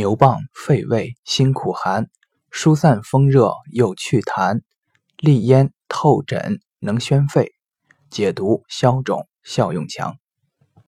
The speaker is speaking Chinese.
牛蒡肺胃辛苦寒疏散风热又祛痰利咽透疹能宣肺解毒消肿效用强。